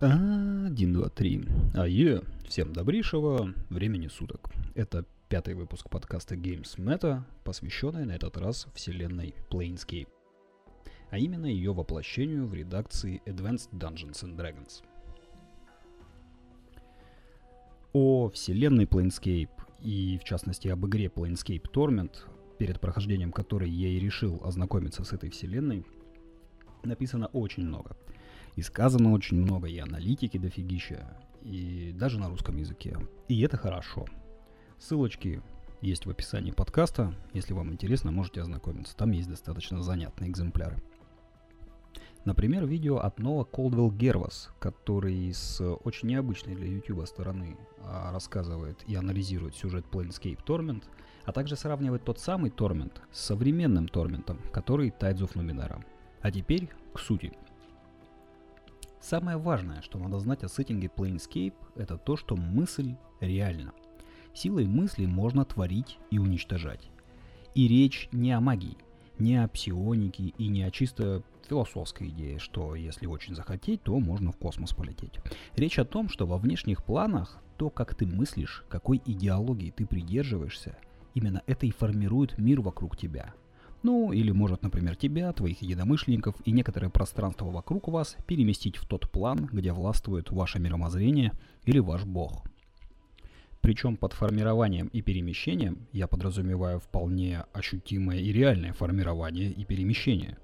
Один, два, три. Ае, всем добрейшего времени суток. Это пятый выпуск подкаста Games Meta, посвященный на этот раз вселенной Planescape. А именно ее воплощению в редакции Advanced Dungeons and Dragons. О вселенной Planescape и, в частности, об игре Planescape Torment, перед прохождением которой я и решил ознакомиться с этой вселенной, написано очень много – и сказано очень много, и аналитики дофигища, и даже на русском языке. И это хорошо. Ссылочки есть в описании подкаста. Если вам интересно, можете ознакомиться. Там есть достаточно занятные экземпляры. Например, видео от Ноа Колдвелл Гервас, который с очень необычной для YouTube стороны а, рассказывает и анализирует сюжет Planescape Torment, а также сравнивает тот самый Torment с современным Торментом, который Tides of Numenera. А теперь к сути – Самое важное, что надо знать о сеттинге Planescape, это то, что мысль реальна. Силой мысли можно творить и уничтожать. И речь не о магии, не о псионике и не о чисто философской идее, что если очень захотеть, то можно в космос полететь. Речь о том, что во внешних планах то, как ты мыслишь, какой идеологии ты придерживаешься, именно это и формирует мир вокруг тебя – ну, или может, например, тебя, твоих единомышленников и некоторое пространство вокруг вас переместить в тот план, где властвует ваше мировоззрение или ваш бог. Причем под формированием и перемещением я подразумеваю вполне ощутимое и реальное формирование и перемещение.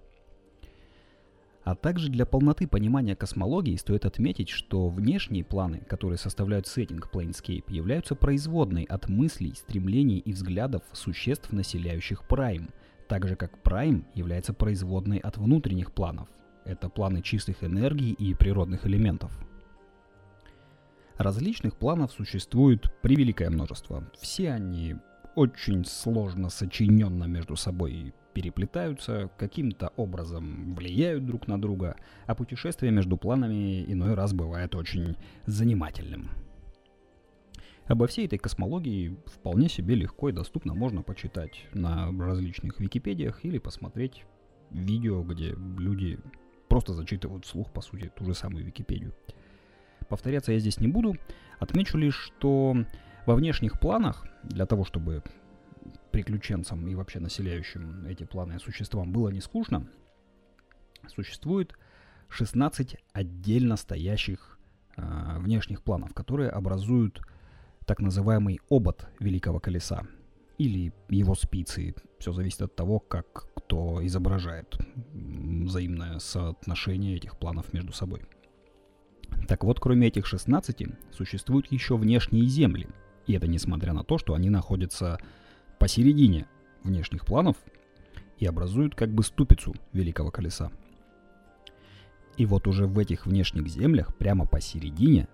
А также для полноты понимания космологии стоит отметить, что внешние планы, которые составляют сеттинг Planescape, являются производной от мыслей, стремлений и взглядов существ, населяющих Прайм – так же как Prime является производной от внутренних планов. Это планы чистых энергий и природных элементов. Различных планов существует превеликое множество. Все они очень сложно сочиненно между собой переплетаются, каким-то образом влияют друг на друга, а путешествие между планами иной раз бывает очень занимательным. Обо всей этой космологии вполне себе легко и доступно можно почитать на различных википедиях или посмотреть видео, где люди просто зачитывают вслух, по сути, ту же самую Википедию. Повторяться я здесь не буду. Отмечу лишь, что во внешних планах, для того, чтобы приключенцам и вообще населяющим эти планы существам было не скучно, существует 16 отдельно стоящих э, внешних планов, которые образуют так называемый обод Великого Колеса или его спицы. Все зависит от того, как кто изображает взаимное соотношение этих планов между собой. Так вот, кроме этих 16, существуют еще внешние земли. И это несмотря на то, что они находятся посередине внешних планов и образуют как бы ступицу Великого Колеса. И вот уже в этих внешних землях, прямо посередине,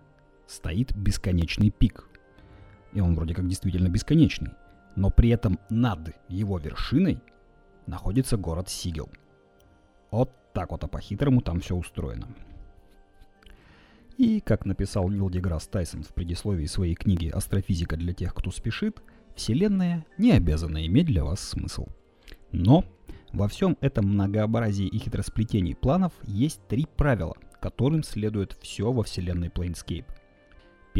стоит бесконечный пик, и он вроде как действительно бесконечный, но при этом над его вершиной находится город Сигел. Вот так вот, а по-хитрому там все устроено. И, как написал Нил Деграсс Тайсон в предисловии своей книги «Астрофизика для тех, кто спешит», Вселенная не обязана иметь для вас смысл. Но во всем этом многообразии и хитросплетений планов есть три правила, которым следует все во Вселенной Planescape –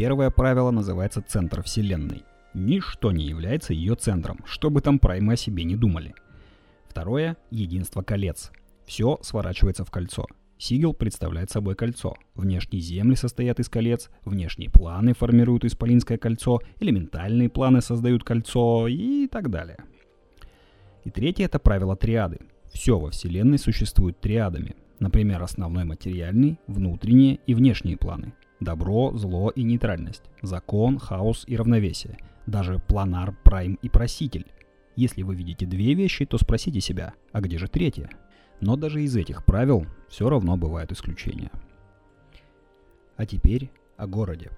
Первое правило называется центр Вселенной. Ничто не является ее центром, что бы там праймы о себе не думали. Второе – единство колец. Все сворачивается в кольцо. Сигел представляет собой кольцо. Внешние земли состоят из колец, внешние планы формируют исполинское кольцо, элементальные планы создают кольцо и так далее. И третье – это правило триады. Все во Вселенной существует триадами. Например, основной материальный, внутренние и внешние планы – Добро, зло и нейтральность. Закон, хаос и равновесие. Даже планар, прайм и проситель. Если вы видите две вещи, то спросите себя, а где же третья? Но даже из этих правил все равно бывают исключения. А теперь о городе.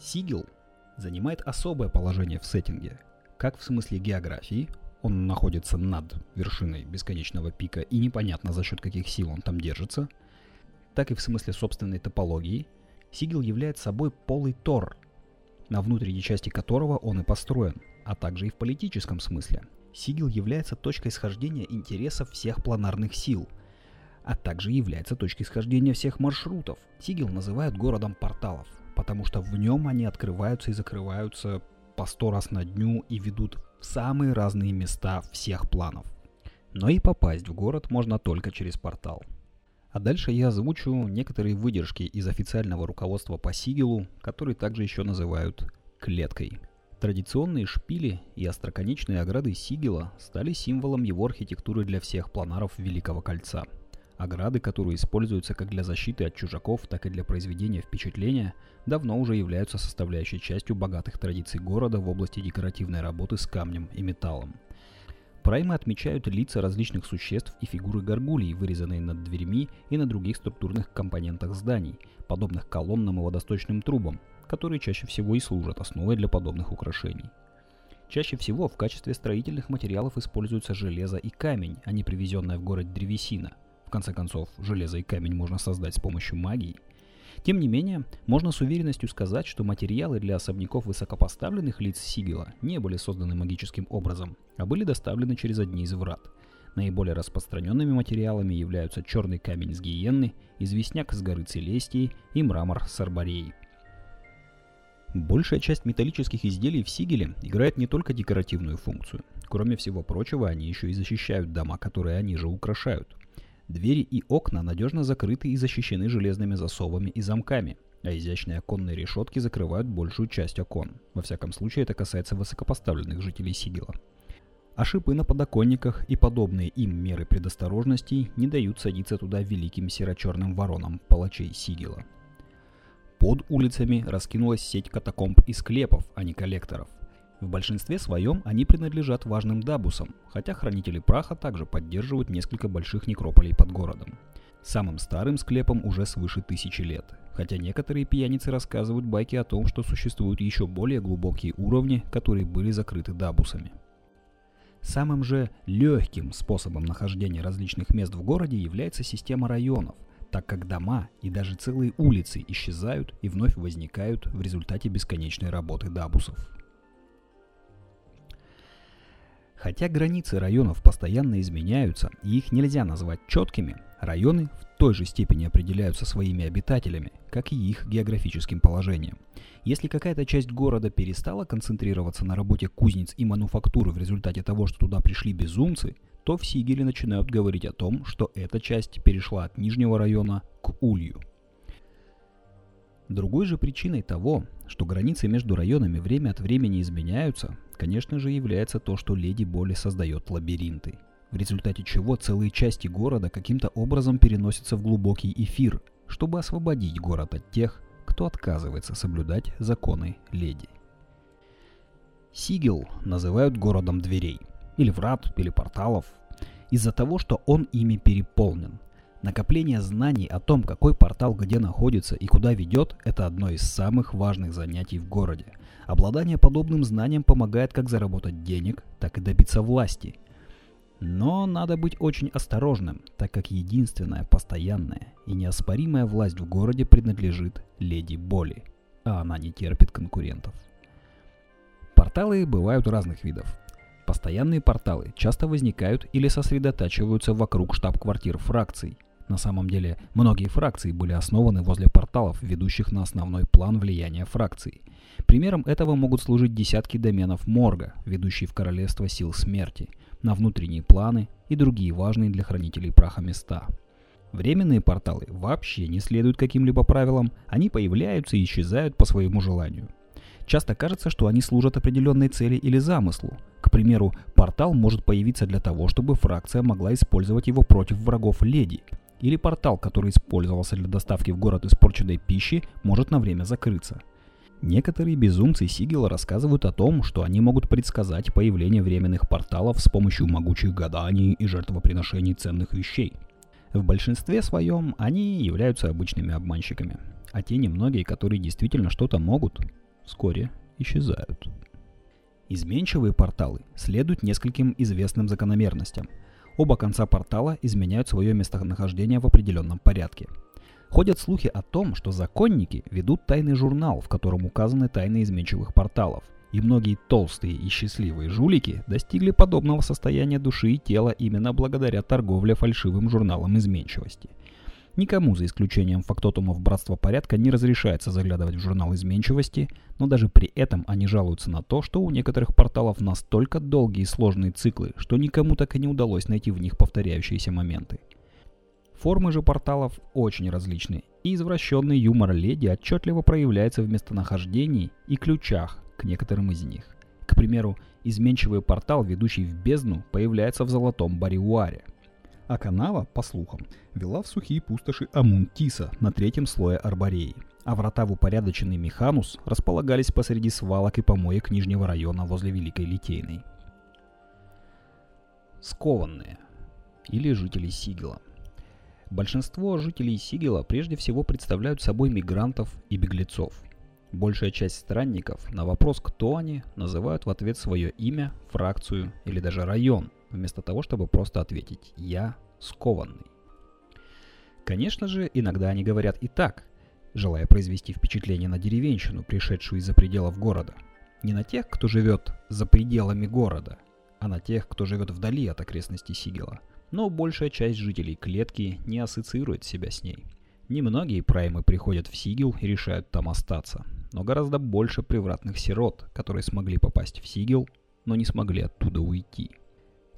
Сигил занимает особое положение в сеттинге, как в смысле географии, он находится над вершиной бесконечного пика и непонятно за счет каких сил он там держится, так и в смысле собственной топологии – Сигил является собой полый Тор, на внутренней части которого он и построен, а также и в политическом смысле. Сигил является точкой схождения интересов всех планарных сил, а также является точкой схождения всех маршрутов. Сигил называют городом порталов, потому что в нем они открываются и закрываются по сто раз на дню и ведут в самые разные места всех планов. Но и попасть в город можно только через портал. А дальше я озвучу некоторые выдержки из официального руководства по Сигилу, который также еще называют клеткой. Традиционные шпили и остроконечные ограды Сигила стали символом его архитектуры для всех планаров Великого Кольца. Ограды, которые используются как для защиты от чужаков, так и для произведения впечатления, давно уже являются составляющей частью богатых традиций города в области декоративной работы с камнем и металлом. Праймы отмечают лица различных существ и фигуры горгулий, вырезанные над дверьми и на других структурных компонентах зданий, подобных колоннам и водосточным трубам, которые чаще всего и служат основой для подобных украшений. Чаще всего в качестве строительных материалов используются железо и камень, а не привезенная в город древесина. В конце концов, железо и камень можно создать с помощью магии. Тем не менее, можно с уверенностью сказать, что материалы для особняков высокопоставленных лиц Сигила не были созданы магическим образом, а были доставлены через одни из врат. Наиболее распространенными материалами являются черный камень с гиенны, известняк с горы Целестии и мрамор с арбореи. Большая часть металлических изделий в Сигеле играет не только декоративную функцию. Кроме всего прочего, они еще и защищают дома, которые они же украшают. Двери и окна надежно закрыты и защищены железными засовами и замками, а изящные оконные решетки закрывают большую часть окон. Во всяком случае, это касается высокопоставленных жителей Сигела. А шипы на подоконниках и подобные им меры предосторожности не дают садиться туда великим серо-черным воронам палачей Сигела. Под улицами раскинулась сеть катакомб и склепов, а не коллекторов. В большинстве своем они принадлежат важным дабусам, хотя хранители праха также поддерживают несколько больших некрополей под городом. Самым старым склепом уже свыше тысячи лет, хотя некоторые пьяницы рассказывают байки о том, что существуют еще более глубокие уровни, которые были закрыты дабусами. Самым же легким способом нахождения различных мест в городе является система районов, так как дома и даже целые улицы исчезают и вновь возникают в результате бесконечной работы дабусов. Хотя границы районов постоянно изменяются и их нельзя назвать четкими, районы в той же степени определяются своими обитателями, как и их географическим положением. Если какая-то часть города перестала концентрироваться на работе кузнец и мануфактуры в результате того, что туда пришли безумцы, то в Сигеле начинают говорить о том, что эта часть перешла от Нижнего района к Улью. Другой же причиной того, что границы между районами время от времени изменяются, конечно же, является то, что Леди Боли создает лабиринты, в результате чего целые части города каким-то образом переносятся в глубокий эфир, чтобы освободить город от тех, кто отказывается соблюдать законы Леди. Сигел называют городом дверей – или врат, или порталов, из-за того, что он ими переполнен. Накопление знаний о том, какой портал где находится и куда ведет, это одно из самых важных занятий в городе. Обладание подобным знанием помогает как заработать денег, так и добиться власти. Но надо быть очень осторожным, так как единственная постоянная и неоспоримая власть в городе принадлежит леди Боли, а она не терпит конкурентов. Порталы бывают разных видов. Постоянные порталы часто возникают или сосредотачиваются вокруг штаб-квартир фракций. На самом деле, многие фракции были основаны возле порталов, ведущих на основной план влияния фракций. Примером этого могут служить десятки доменов Морга, ведущие в Королевство Сил Смерти, на внутренние планы и другие важные для хранителей праха места. Временные порталы вообще не следуют каким-либо правилам, они появляются и исчезают по своему желанию. Часто кажется, что они служат определенной цели или замыслу. К примеру, портал может появиться для того, чтобы фракция могла использовать его против врагов леди. Или портал, который использовался для доставки в город испорченной пищи, может на время закрыться. Некоторые безумцы Сигела рассказывают о том, что они могут предсказать появление временных порталов с помощью могучих гаданий и жертвоприношений ценных вещей. В большинстве своем они являются обычными обманщиками, а те немногие, которые действительно что-то могут, вскоре исчезают. Изменчивые порталы следуют нескольким известным закономерностям. Оба конца портала изменяют свое местонахождение в определенном порядке. Ходят слухи о том, что законники ведут тайный журнал, в котором указаны тайны изменчивых порталов, И многие толстые и счастливые жулики достигли подобного состояния души и тела именно благодаря торговле фальшивым журналом изменчивости. Никому, за исключением фактотумов Братства Порядка, не разрешается заглядывать в журнал изменчивости, но даже при этом они жалуются на то, что у некоторых порталов настолько долгие и сложные циклы, что никому так и не удалось найти в них повторяющиеся моменты. Формы же порталов очень различны, и извращенный юмор леди отчетливо проявляется в местонахождении и ключах к некоторым из них. К примеру, изменчивый портал, ведущий в бездну, появляется в золотом бариуаре. А канава, по слухам, вела в сухие пустоши Амунтиса на третьем слое Арбореи. А врата в упорядоченный Механус располагались посреди свалок и помоек Нижнего района возле Великой Литейной. Скованные. Или жители Сигела. Большинство жителей Сигела прежде всего представляют собой мигрантов и беглецов – Большая часть странников на вопрос, кто они, называют в ответ свое имя, фракцию или даже район, вместо того, чтобы просто ответить «я скованный». Конечно же, иногда они говорят и так, желая произвести впечатление на деревенщину, пришедшую из-за пределов города. Не на тех, кто живет за пределами города, а на тех, кто живет вдали от окрестностей Сигела. Но большая часть жителей клетки не ассоциирует себя с ней. Немногие праймы приходят в Сигел и решают там остаться, но гораздо больше превратных сирот, которые смогли попасть в Сигел, но не смогли оттуда уйти.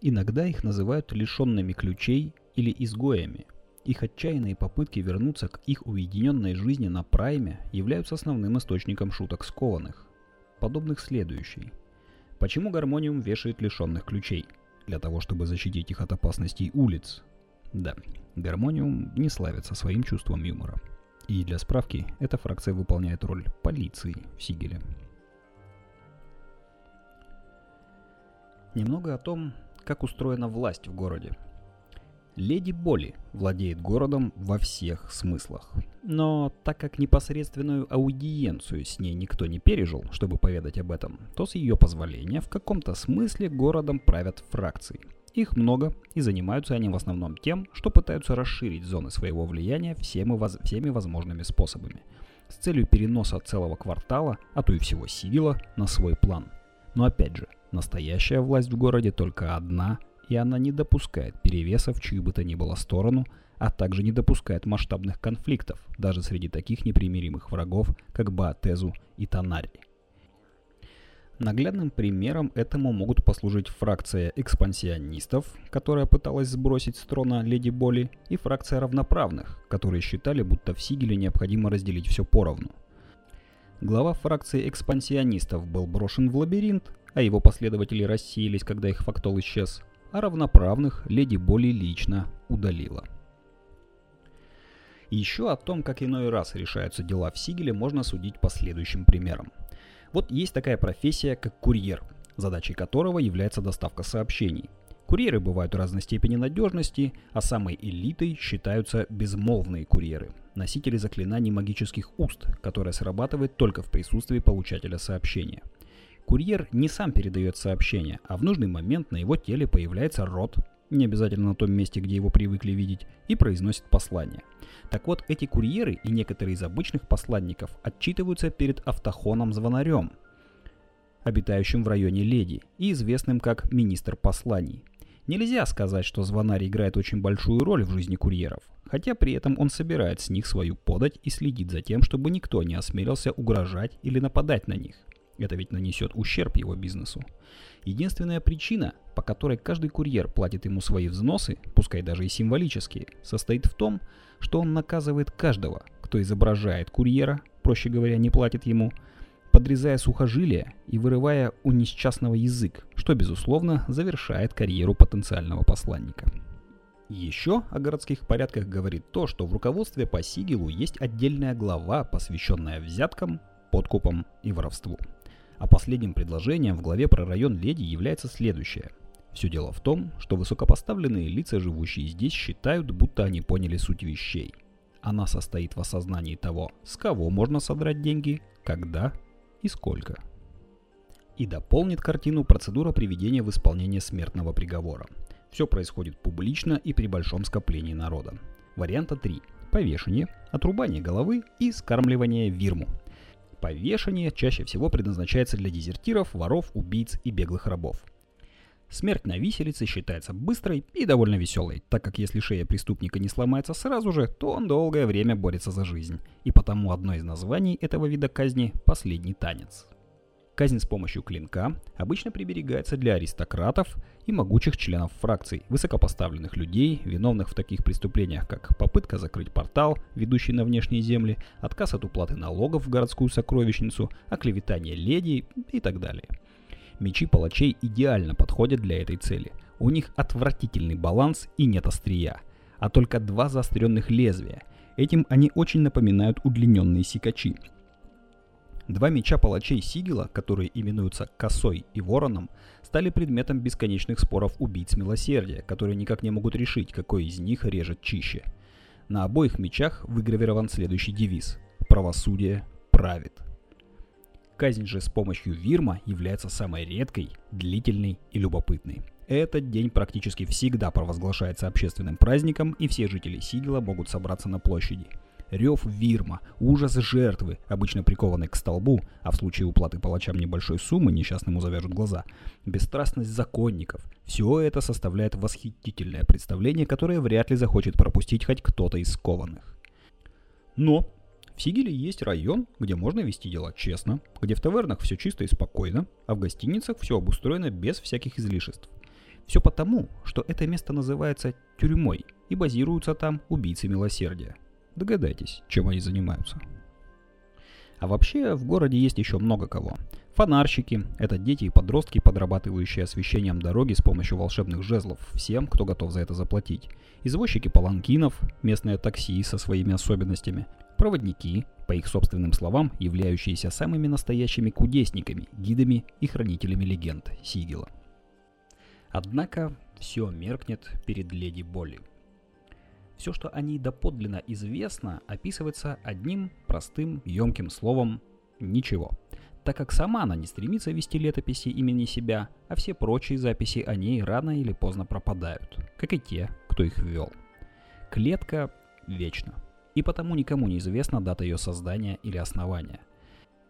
Иногда их называют лишенными ключей или изгоями. Их отчаянные попытки вернуться к их уединенной жизни на прайме являются основным источником шуток скованных, подобных следующей. Почему гармониум вешает лишенных ключей? Для того, чтобы защитить их от опасностей улиц. Да, гармониум не славится своим чувством юмора. И для справки, эта фракция выполняет роль полиции в Сигеле. Немного о том, как устроена власть в городе. Леди Боли владеет городом во всех смыслах. Но так как непосредственную аудиенцию с ней никто не пережил, чтобы поведать об этом, то с ее позволения в каком-то смысле городом правят фракции – их много, и занимаются они в основном тем, что пытаются расширить зоны своего влияния всеми, воз... всеми возможными способами, с целью переноса целого квартала, а то и всего Сигила, на свой план. Но опять же, настоящая власть в городе только одна, и она не допускает перевеса в чью бы то ни было сторону, а также не допускает масштабных конфликтов, даже среди таких непримиримых врагов, как Баатезу и Танари. Наглядным примером этому могут послужить фракция экспансионистов, которая пыталась сбросить с трона Леди Боли, и фракция равноправных, которые считали, будто в Сигеле необходимо разделить все поровну. Глава фракции экспансионистов был брошен в лабиринт, а его последователи рассеялись, когда их фактол исчез, а равноправных Леди Боли лично удалила. Еще о том, как иной раз решаются дела в Сигеле, можно судить по следующим примерам. Вот есть такая профессия, как курьер, задачей которого является доставка сообщений. Курьеры бывают разной степени надежности, а самой элитой считаются безмолвные курьеры, носители заклинаний магических уст, которое срабатывает только в присутствии получателя сообщения. Курьер не сам передает сообщение, а в нужный момент на его теле появляется рот, не обязательно на том месте, где его привыкли видеть, и произносит послание. Так вот, эти курьеры и некоторые из обычных посланников отчитываются перед автохоном-звонарем, обитающим в районе Леди и известным как министр посланий. Нельзя сказать, что звонарь играет очень большую роль в жизни курьеров, хотя при этом он собирает с них свою подать и следит за тем, чтобы никто не осмелился угрожать или нападать на них. Это ведь нанесет ущерб его бизнесу. Единственная причина, по которой каждый курьер платит ему свои взносы, пускай даже и символические, состоит в том, что он наказывает каждого, кто изображает курьера, проще говоря, не платит ему, подрезая сухожилия и вырывая у несчастного язык, что, безусловно, завершает карьеру потенциального посланника. Еще о городских порядках говорит то, что в руководстве по Сигелу есть отдельная глава, посвященная взяткам, подкупам и воровству. А последним предложением в главе про район Леди является следующее. Все дело в том, что высокопоставленные лица, живущие здесь, считают, будто они поняли суть вещей. Она состоит в осознании того, с кого можно содрать деньги, когда и сколько. И дополнит картину процедура приведения в исполнение смертного приговора. Все происходит публично и при большом скоплении народа. Варианта 3. Повешение, отрубание головы и скармливание вирму – повешение чаще всего предназначается для дезертиров, воров, убийц и беглых рабов. Смерть на виселице считается быстрой и довольно веселой, так как если шея преступника не сломается сразу же, то он долгое время борется за жизнь. И потому одно из названий этого вида казни – «последний танец». Казнь с помощью клинка обычно приберегается для аристократов и могучих членов фракций, высокопоставленных людей, виновных в таких преступлениях, как попытка закрыть портал, ведущий на внешние земли, отказ от уплаты налогов в городскую сокровищницу, оклеветание леди и так далее – Мечи палачей идеально подходят для этой цели. У них отвратительный баланс и нет острия, а только два заостренных лезвия. Этим они очень напоминают удлиненные сикачи. Два меча палачей Сигела, которые именуются Косой и Вороном, стали предметом бесконечных споров убийц милосердия, которые никак не могут решить, какой из них режет чище. На обоих мечах выгравирован следующий девиз «Правосудие правит». Казнь же с помощью Вирма является самой редкой, длительной и любопытной. Этот день практически всегда провозглашается общественным праздником, и все жители Сигела могут собраться на площади. Рев Вирма, ужас жертвы, обычно прикованной к столбу, а в случае уплаты палачам небольшой суммы несчастному завяжут глаза, бесстрастность законников – все это составляет восхитительное представление, которое вряд ли захочет пропустить хоть кто-то из скованных. Но в Сигеле есть район, где можно вести дела честно, где в тавернах все чисто и спокойно, а в гостиницах все обустроено без всяких излишеств. Все потому, что это место называется тюрьмой, и базируются там убийцы милосердия. Догадайтесь, чем они занимаются. А вообще, в городе есть еще много кого. Фонарщики – это дети и подростки, подрабатывающие освещением дороги с помощью волшебных жезлов всем, кто готов за это заплатить. Извозчики паланкинов, местное такси со своими особенностями, Проводники, по их собственным словам, являющиеся самыми настоящими кудесниками, гидами и хранителями легенд Сигела. Однако все меркнет перед леди Болли. Все, что о ней доподлинно известно, описывается одним простым, емким словом «ничего», так как сама она не стремится вести летописи имени себя, а все прочие записи о ней рано или поздно пропадают, как и те, кто их ввел. Клетка вечна и потому никому не известна дата ее создания или основания.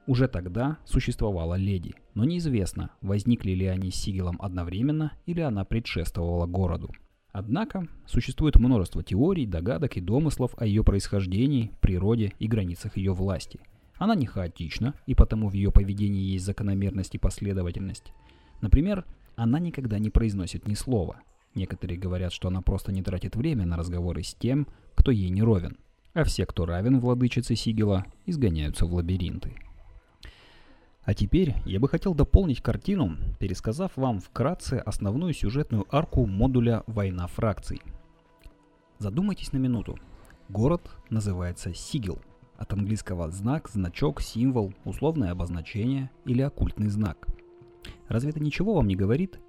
Уже тогда существовала леди, но неизвестно, возникли ли они с Сигелом одновременно или она предшествовала городу. Однако существует множество теорий, догадок и домыслов о ее происхождении, природе и границах ее власти. Она не хаотична, и потому в ее поведении есть закономерность и последовательность. Например, она никогда не произносит ни слова. Некоторые говорят, что она просто не тратит время на разговоры с тем, кто ей не ровен – а все, кто равен владычице Сигела, изгоняются в лабиринты. А теперь я бы хотел дополнить картину, пересказав вам вкратце основную сюжетную арку модуля «Война фракций». Задумайтесь на минуту. Город называется Сигел, от английского знак, значок, символ, условное обозначение или оккультный знак. Разве это ничего вам не говорит?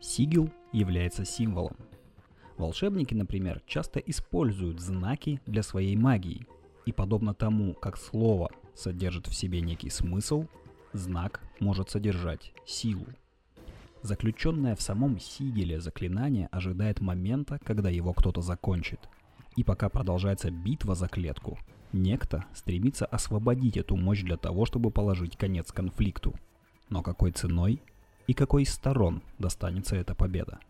Сигел является символом. Волшебники, например, часто используют знаки для своей магии. И подобно тому, как слово содержит в себе некий смысл, знак может содержать силу. Заключенное в самом сигеле заклинание ожидает момента, когда его кто-то закончит. И пока продолжается битва за клетку, некто стремится освободить эту мощь для того, чтобы положить конец конфликту. Но какой ценой и какой из сторон достанется эта победа?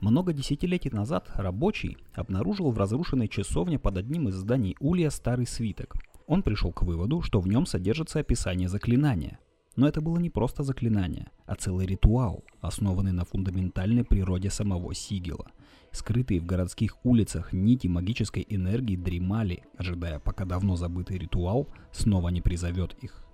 Много десятилетий назад рабочий обнаружил в разрушенной часовне под одним из зданий Улья старый свиток. Он пришел к выводу, что в нем содержится описание заклинания. Но это было не просто заклинание, а целый ритуал, основанный на фундаментальной природе самого Сигела. Скрытые в городских улицах нити магической энергии дремали, ожидая, пока давно забытый ритуал снова не призовет их.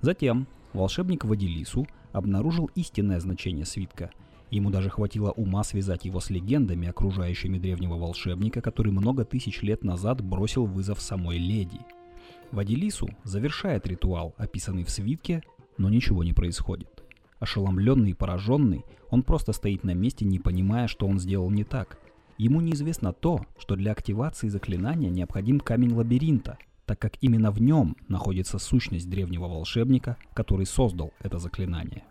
Затем волшебник Вадилису обнаружил истинное значение свитка – Ему даже хватило ума связать его с легендами, окружающими древнего волшебника, который много тысяч лет назад бросил вызов самой леди. Вадилису завершает ритуал, описанный в свитке, но ничего не происходит. Ошеломленный и пораженный, он просто стоит на месте, не понимая, что он сделал не так. Ему неизвестно то, что для активации заклинания необходим камень лабиринта, так как именно в нем находится сущность древнего волшебника, который создал это заклинание.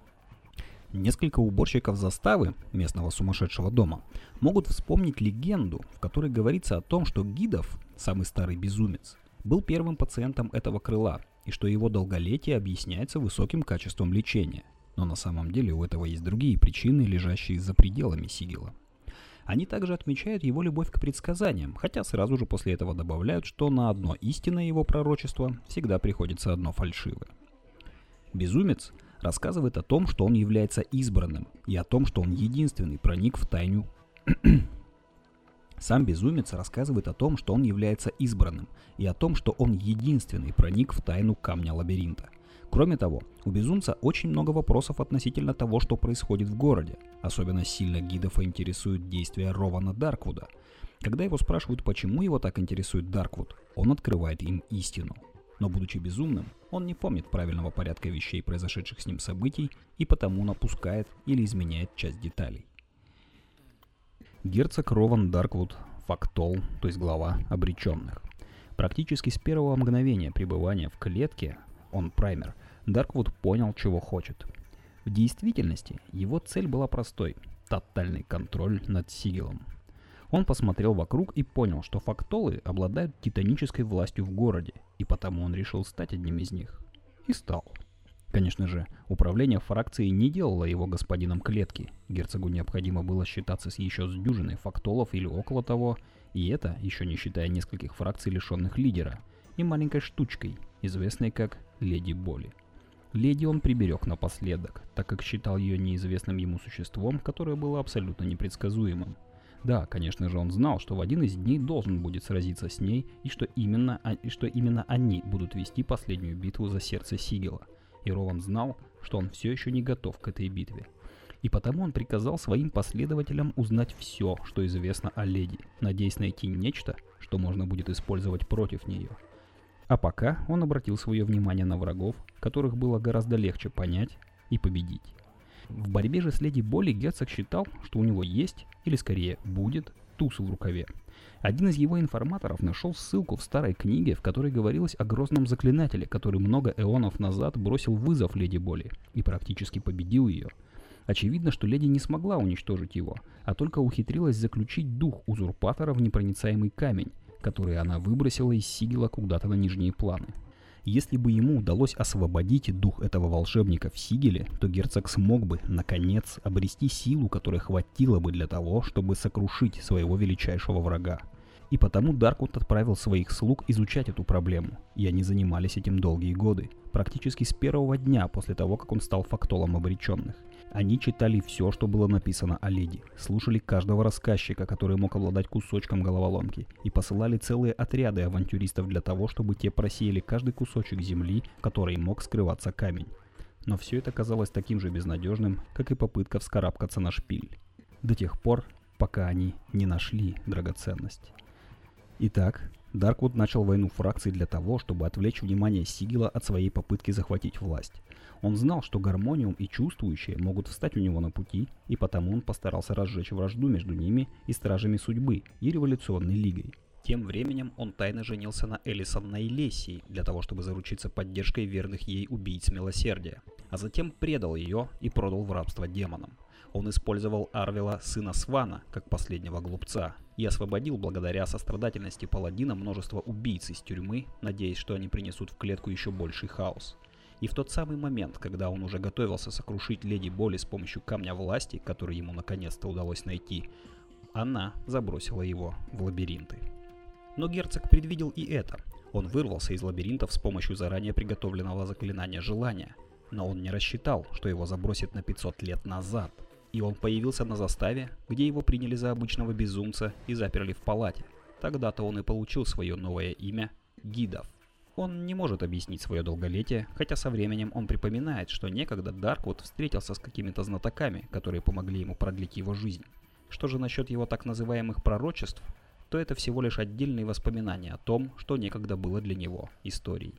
Несколько уборщиков заставы местного сумасшедшего дома могут вспомнить легенду, в которой говорится о том, что Гидов, самый старый безумец, был первым пациентом этого крыла, и что его долголетие объясняется высоким качеством лечения. Но на самом деле у этого есть другие причины, лежащие за пределами Сигела. Они также отмечают его любовь к предсказаниям, хотя сразу же после этого добавляют, что на одно истинное его пророчество всегда приходится одно фальшивое. Безумец рассказывает о том, что он является избранным, и о том, что он единственный проник в тайну сам безумец рассказывает о том, что он является избранным, и о том, что он единственный проник в тайну камня лабиринта. Кроме того, у безумца очень много вопросов относительно того, что происходит в городе. Особенно сильно Гидофа интересуют действия Рована Дарквуда. Когда его спрашивают, почему его так интересует Дарквуд, он открывает им истину. Но будучи безумным, он не помнит правильного порядка вещей, произошедших с ним событий, и потому напускает или изменяет часть деталей. Герцог Рован Дарквуд Фактол, то есть глава обреченных. Практически с первого мгновения пребывания в клетке, он праймер, Дарквуд понял, чего хочет. В действительности его цель была простой – тотальный контроль над Сигелом. Он посмотрел вокруг и понял, что фактолы обладают титанической властью в городе, и потому он решил стать одним из них. И стал. Конечно же, управление фракцией не делало его господином клетки. Герцогу необходимо было считаться с еще с дюжиной фактолов или около того, и это еще не считая нескольких фракций, лишенных лидера, и маленькой штучкой, известной как Леди Боли. Леди он приберег напоследок, так как считал ее неизвестным ему существом, которое было абсолютно непредсказуемым. Да, конечно же, он знал, что в один из дней должен будет сразиться с ней, и что именно, и что именно они будут вести последнюю битву за сердце Сигела – и Рован знал, что он все еще не готов к этой битве. И потому он приказал своим последователям узнать все, что известно о леди, надеясь найти нечто, что можно будет использовать против нее. А пока он обратил свое внимание на врагов, которых было гораздо легче понять и победить. В борьбе же с леди Боли герцог считал, что у него есть, или скорее будет, туз в рукаве – один из его информаторов нашел ссылку в старой книге, в которой говорилось о грозном заклинателе, который много эонов назад бросил вызов Леди Боли и практически победил ее. Очевидно, что леди не смогла уничтожить его, а только ухитрилась заключить дух узурпатора в непроницаемый камень, который она выбросила из Сигила куда-то на нижние планы. Если бы ему удалось освободить дух этого волшебника в Сигеле, то герцог смог бы, наконец, обрести силу, которая хватило бы для того, чтобы сокрушить своего величайшего врага. И потому Дарквуд отправил своих слуг изучать эту проблему, и они занимались этим долгие годы, практически с первого дня после того, как он стал фактолом обреченных. Они читали все, что было написано о леди, слушали каждого рассказчика, который мог обладать кусочком головоломки, и посылали целые отряды авантюристов для того, чтобы те просеяли каждый кусочек земли, в которой мог скрываться камень. Но все это казалось таким же безнадежным, как и попытка вскарабкаться на шпиль. До тех пор, пока они не нашли драгоценность. Итак, Дарквуд начал войну фракций для того, чтобы отвлечь внимание Сигила от своей попытки захватить власть. Он знал, что Гармониум и Чувствующие могут встать у него на пути, и потому он постарался разжечь вражду между ними и Стражами Судьбы и Революционной Лигой. Тем временем он тайно женился на Элисон Наилесии для того, чтобы заручиться поддержкой верных ей убийц милосердия, а затем предал ее и продал в рабство демонам. Он использовал Арвела, сына Свана, как последнего глупца, и освободил благодаря сострадательности паладина множество убийц из тюрьмы, надеясь, что они принесут в клетку еще больший хаос. И в тот самый момент, когда он уже готовился сокрушить Леди Боли с помощью камня власти, который ему наконец-то удалось найти, она забросила его в лабиринты. Но герцог предвидел и это. Он вырвался из лабиринтов с помощью заранее приготовленного заклинания желания. Но он не рассчитал, что его забросит на 500 лет назад – и он появился на заставе, где его приняли за обычного безумца и заперли в палате. Тогда-то он и получил свое новое имя – Гидов. Он не может объяснить свое долголетие, хотя со временем он припоминает, что некогда Дарквуд встретился с какими-то знатоками, которые помогли ему продлить его жизнь. Что же насчет его так называемых пророчеств, то это всего лишь отдельные воспоминания о том, что некогда было для него историей.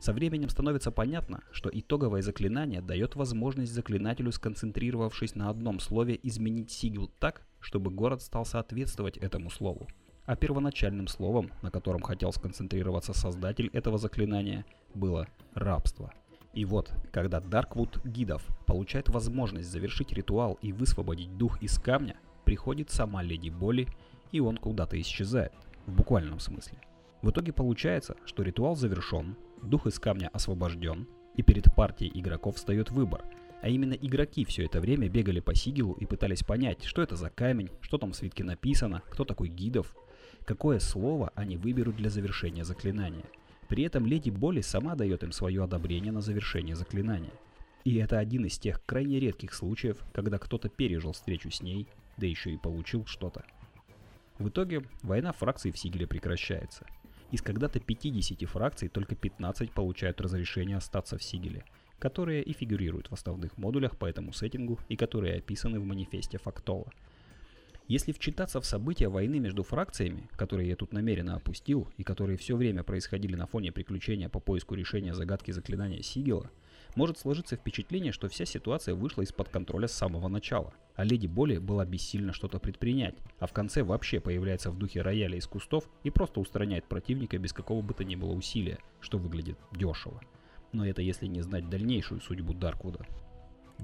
Со временем становится понятно, что итоговое заклинание дает возможность заклинателю, сконцентрировавшись на одном слове, изменить сигил так, чтобы город стал соответствовать этому слову. А первоначальным словом, на котором хотел сконцентрироваться создатель этого заклинания, было рабство. И вот, когда Дарквуд Гидов получает возможность завершить ритуал и высвободить дух из камня, приходит сама Леди Боли, и он куда-то исчезает, в буквальном смысле. В итоге получается, что ритуал завершен, дух из камня освобожден, и перед партией игроков встает выбор. А именно игроки все это время бегали по сигилу и пытались понять, что это за камень, что там в свитке написано, кто такой гидов, какое слово они выберут для завершения заклинания. При этом Леди Боли сама дает им свое одобрение на завершение заклинания. И это один из тех крайне редких случаев, когда кто-то пережил встречу с ней, да еще и получил что-то. В итоге война фракций в Сигеле прекращается – из когда-то 50 фракций только 15 получают разрешение остаться в Сигеле, которые и фигурируют в основных модулях по этому сеттингу и которые описаны в манифесте Фактола. Если вчитаться в события войны между фракциями, которые я тут намеренно опустил и которые все время происходили на фоне приключения по поиску решения загадки заклинания Сигела, может сложиться впечатление, что вся ситуация вышла из-под контроля с самого начала, а Леди Боли была бессильна что-то предпринять, а в конце вообще появляется в духе рояля из кустов и просто устраняет противника без какого бы то ни было усилия, что выглядит дешево. Но это если не знать дальнейшую судьбу Дарквуда.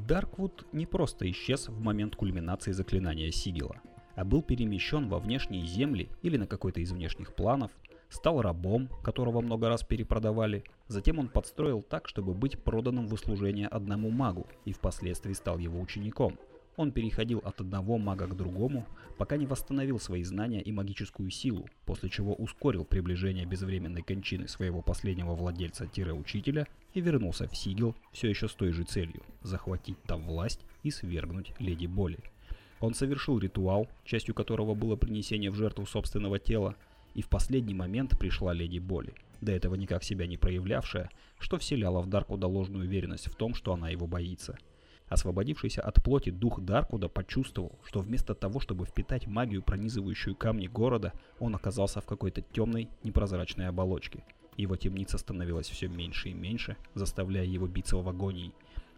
Дарквуд не просто исчез в момент кульминации заклинания Сигила, а был перемещен во внешние земли или на какой-то из внешних планов, стал рабом, которого много раз перепродавали, затем он подстроил так, чтобы быть проданным в услужение одному магу и впоследствии стал его учеником. Он переходил от одного мага к другому, пока не восстановил свои знания и магическую силу, после чего ускорил приближение безвременной кончины своего последнего владельца-учителя и вернулся в Сигил все еще с той же целью – захватить там власть и свергнуть Леди Боли. Он совершил ритуал, частью которого было принесение в жертву собственного тела, и в последний момент пришла Леди Боли, до этого никак себя не проявлявшая, что вселяло в Даркуда ложную уверенность в том, что она его боится – Освободившийся от плоти дух Даркуда почувствовал, что вместо того, чтобы впитать магию, пронизывающую камни города, он оказался в какой-то темной, непрозрачной оболочке. Его темница становилась все меньше и меньше, заставляя его биться в агонии.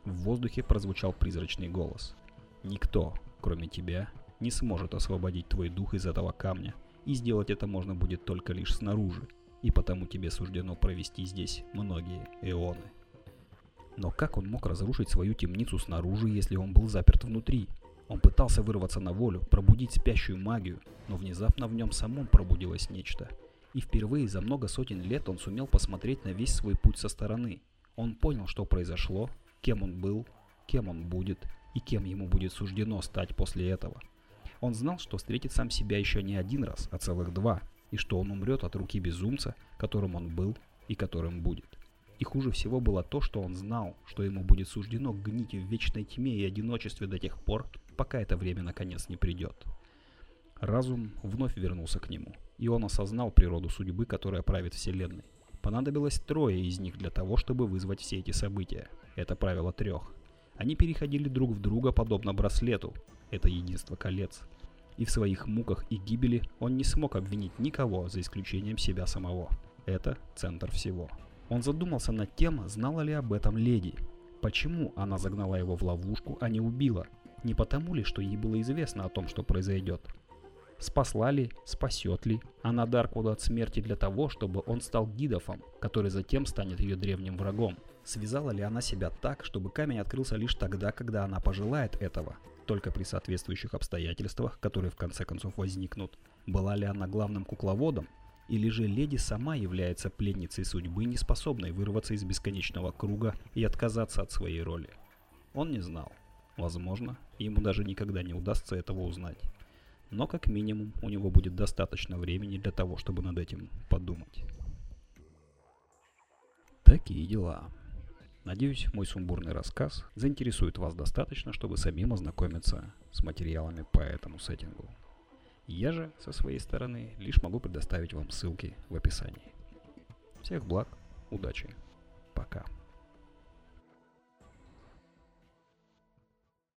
В воздухе прозвучал призрачный голос. «Никто, кроме тебя, не сможет освободить твой дух из этого камня, и сделать это можно будет только лишь снаружи, и потому тебе суждено провести здесь многие эоны». Но как он мог разрушить свою темницу снаружи, если он был заперт внутри? Он пытался вырваться на волю, пробудить спящую магию, но внезапно в нем самом пробудилось нечто. И впервые за много сотен лет он сумел посмотреть на весь свой путь со стороны. Он понял, что произошло, кем он был, кем он будет и кем ему будет суждено стать после этого. Он знал, что встретит сам себя еще не один раз, а целых два, и что он умрет от руки безумца, которым он был и которым будет. И хуже всего было то, что он знал, что ему будет суждено гнить в вечной тьме и одиночестве до тех пор, пока это время наконец не придет. Разум вновь вернулся к нему, и он осознал природу судьбы, которая правит Вселенной. Понадобилось трое из них для того, чтобы вызвать все эти события. Это правило трех. Они переходили друг в друга подобно браслету. Это единство колец. И в своих муках и гибели он не смог обвинить никого, за исключением себя самого. Это центр всего. Он задумался над тем, знала ли об этом леди. Почему она загнала его в ловушку, а не убила? Не потому ли, что ей было известно о том, что произойдет? Спасла ли, спасет ли она Дарквуда от смерти для того, чтобы он стал Гидофом, который затем станет ее древним врагом? Связала ли она себя так, чтобы камень открылся лишь тогда, когда она пожелает этого? Только при соответствующих обстоятельствах, которые в конце концов возникнут. Была ли она главным кукловодом, или же леди сама является пленницей судьбы, не способной вырваться из бесконечного круга и отказаться от своей роли? Он не знал. Возможно, ему даже никогда не удастся этого узнать. Но как минимум у него будет достаточно времени для того, чтобы над этим подумать. Такие дела. Надеюсь, мой сумбурный рассказ заинтересует вас достаточно, чтобы самим ознакомиться с материалами по этому сеттингу. Я же, со своей стороны, лишь могу предоставить вам ссылки в описании. Всех благ, удачи!